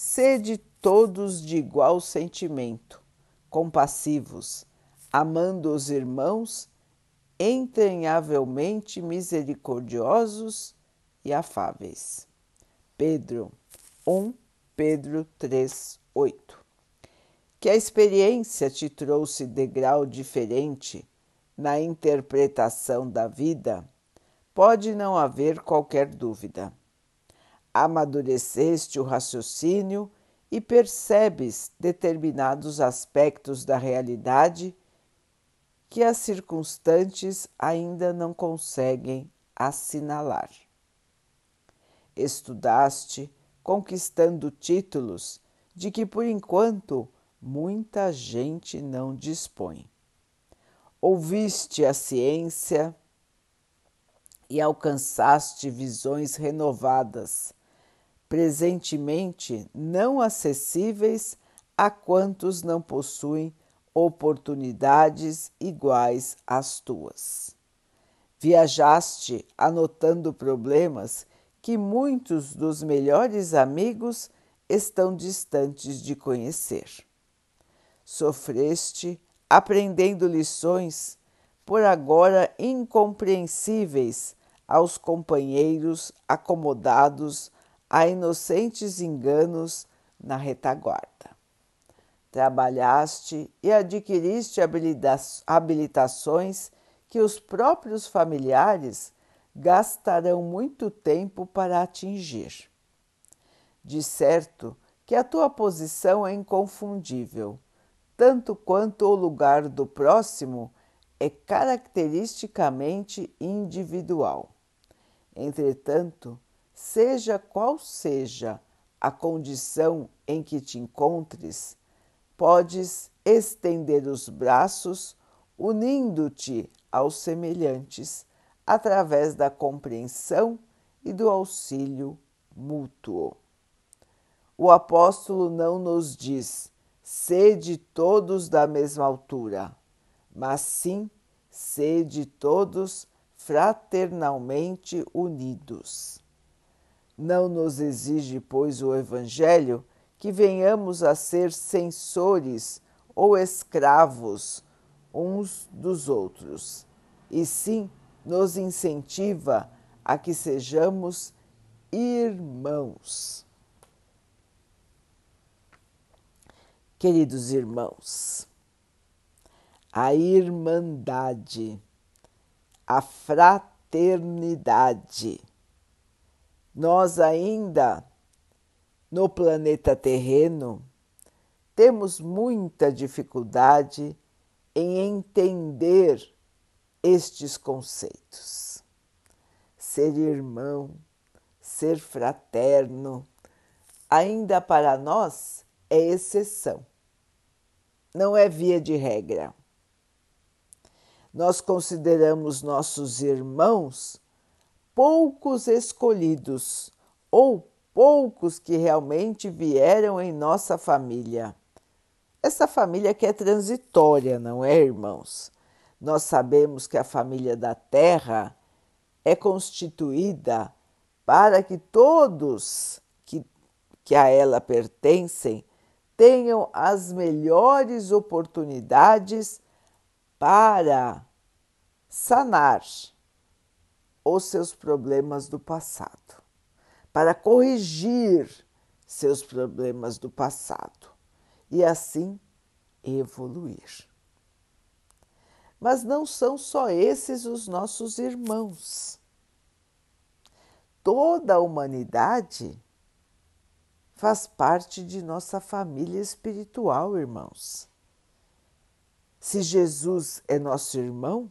sede todos de igual sentimento, compassivos, amando os irmãos, entranhavelmente misericordiosos e afáveis. Pedro 1 Pedro 3, 8 Que a experiência te trouxe degrau diferente na interpretação da vida, pode não haver qualquer dúvida. Amadureceste o raciocínio e percebes determinados aspectos da realidade que as circunstantes ainda não conseguem assinalar. Estudaste, conquistando títulos de que por enquanto muita gente não dispõe. Ouviste a ciência e alcançaste visões renovadas presentemente não acessíveis a quantos não possuem oportunidades iguais às tuas. Viajaste anotando problemas que muitos dos melhores amigos estão distantes de conhecer. Sofreste aprendendo lições por agora incompreensíveis aos companheiros acomodados a inocentes enganos na retaguarda. Trabalhaste e adquiriste habilitações que os próprios familiares gastarão muito tempo para atingir. De certo que a tua posição é inconfundível, tanto quanto o lugar do próximo é caracteristicamente individual. Entretanto, seja qual seja a condição em que te encontres, podes estender os braços, unindo-te aos semelhantes através da compreensão e do auxílio mútuo. O apóstolo não nos diz sede todos da mesma altura, mas sim sede todos fraternalmente unidos. Não nos exige, pois, o Evangelho que venhamos a ser censores ou escravos uns dos outros, e sim nos incentiva a que sejamos irmãos. Queridos irmãos, a irmandade, a fraternidade, nós ainda no planeta terreno temos muita dificuldade em entender estes conceitos. Ser irmão, ser fraterno, ainda para nós é exceção, não é via de regra. Nós consideramos nossos irmãos poucos escolhidos ou poucos que realmente vieram em nossa família. Essa família que é transitória, não é, irmãos? Nós sabemos que a família da Terra é constituída para que todos que, que a ela pertencem tenham as melhores oportunidades para sanar os seus problemas do passado, para corrigir seus problemas do passado e assim evoluir. Mas não são só esses os nossos irmãos. Toda a humanidade faz parte de nossa família espiritual, irmãos. Se Jesus é nosso irmão,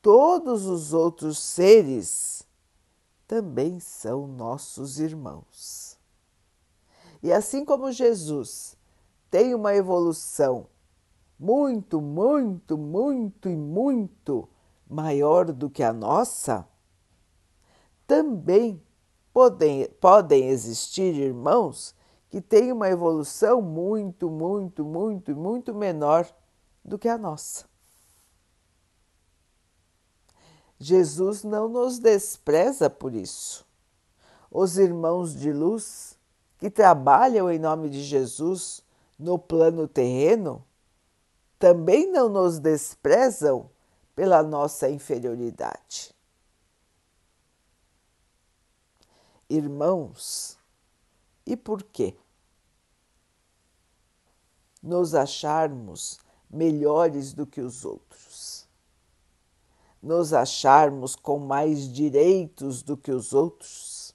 todos os outros seres também são nossos irmãos. E assim como Jesus tem uma evolução muito, muito, muito e muito maior do que a nossa, também podem, podem existir irmãos que têm uma evolução muito, muito, muito, muito menor do que a nossa. Jesus não nos despreza por isso. Os irmãos de luz que trabalham em nome de Jesus no plano terreno também não nos desprezam pela nossa inferioridade. Irmãos, e por quê? Nos acharmos melhores do que os outros, nos acharmos com mais direitos do que os outros,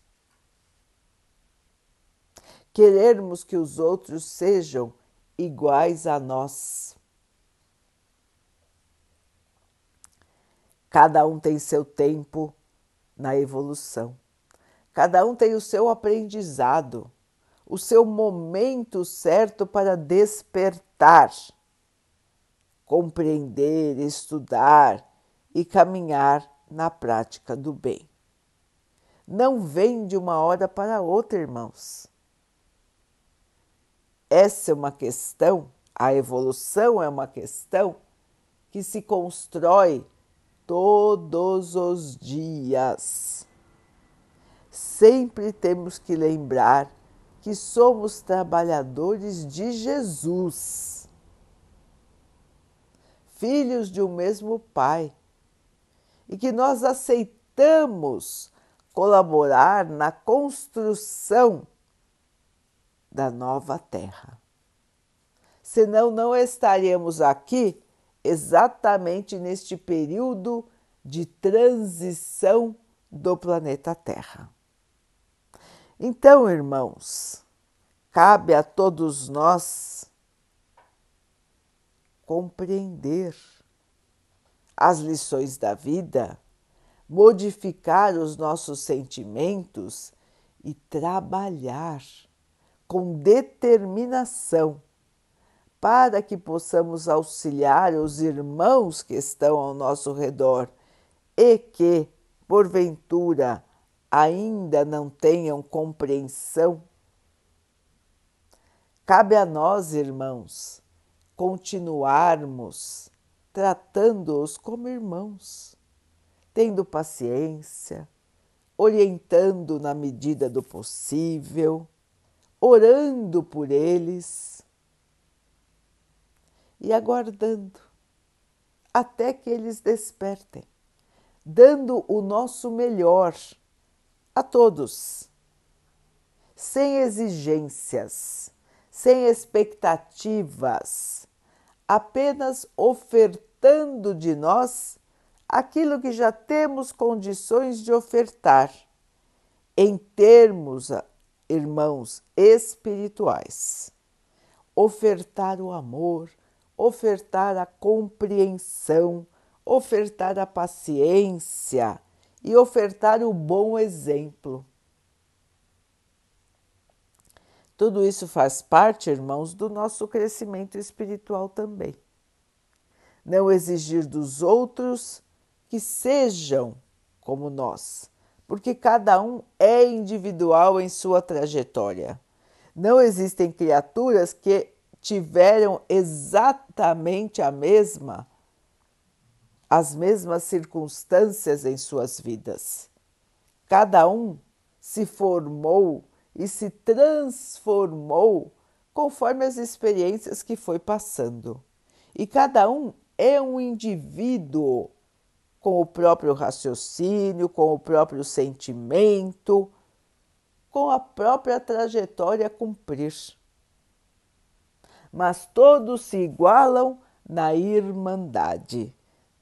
querermos que os outros sejam iguais a nós. Cada um tem seu tempo na evolução, cada um tem o seu aprendizado, o seu momento certo para despertar, compreender, estudar e caminhar na prática do bem. Não vem de uma hora para outra, irmãos. Essa é uma questão, a evolução é uma questão que se constrói todos os dias. Sempre temos que lembrar que somos trabalhadores de Jesus, filhos de um mesmo Pai, e que nós aceitamos colaborar na construção da nova terra. Senão, não estaríamos aqui exatamente neste período de transição do planeta Terra. Então, irmãos, cabe a todos nós compreender as lições da vida, modificar os nossos sentimentos e trabalhar com determinação para que possamos auxiliar os irmãos que estão ao nosso redor e que, porventura, ainda não tenham compreensão. Cabe a nós, irmãos, continuarmos tratando-os como irmãos, tendo paciência, orientando na medida do possível, orando por eles e aguardando até que eles despertem, dando o nosso melhor a todos, sem exigências, sem expectativas, apenas ofertando de nós aquilo que já temos condições de ofertar, em termos, irmãos, espirituais. Ofertar o amor, ofertar a compreensão, ofertar a paciência e ofertar o bom exemplo. Tudo isso faz parte, irmãos, do nosso crescimento espiritual também. Não exigir dos outros que sejam como nós, porque cada um é individual em sua trajetória. Não existem criaturas que tiveram exatamente a mesma as mesmas circunstâncias em suas vidas. Cada um se formou e se transformou conforme as experiências que foi passando. E cada um é um indivíduo com o próprio raciocínio, com o próprio sentimento, com a própria trajetória a cumprir mas todos se igualam na irmandade.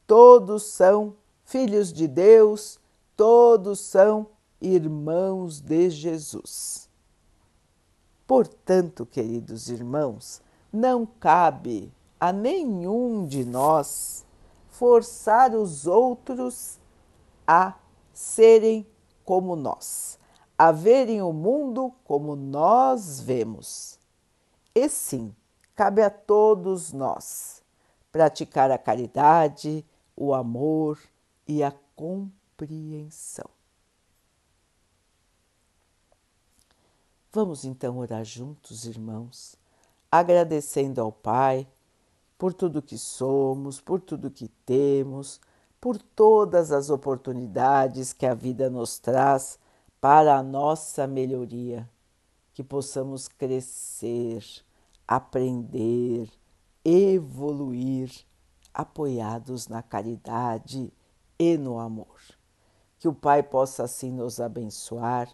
Todos são filhos de Deus, todos são irmãos de Jesus. Portanto, queridos irmãos, não cabe a nenhum de nós forçar os outros a serem como nós, a verem o mundo como nós vemos. E sim, cabe a todos nós praticar a caridade, o amor e a compreensão. Vamos então orar juntos, irmãos, agradecendo ao Pai por tudo que somos, por tudo que temos, por todas as oportunidades que a vida nos traz para a nossa melhoria, que possamos crescer, aprender, evoluir, apoiados na caridade e no amor. Que o Pai possa assim nos abençoar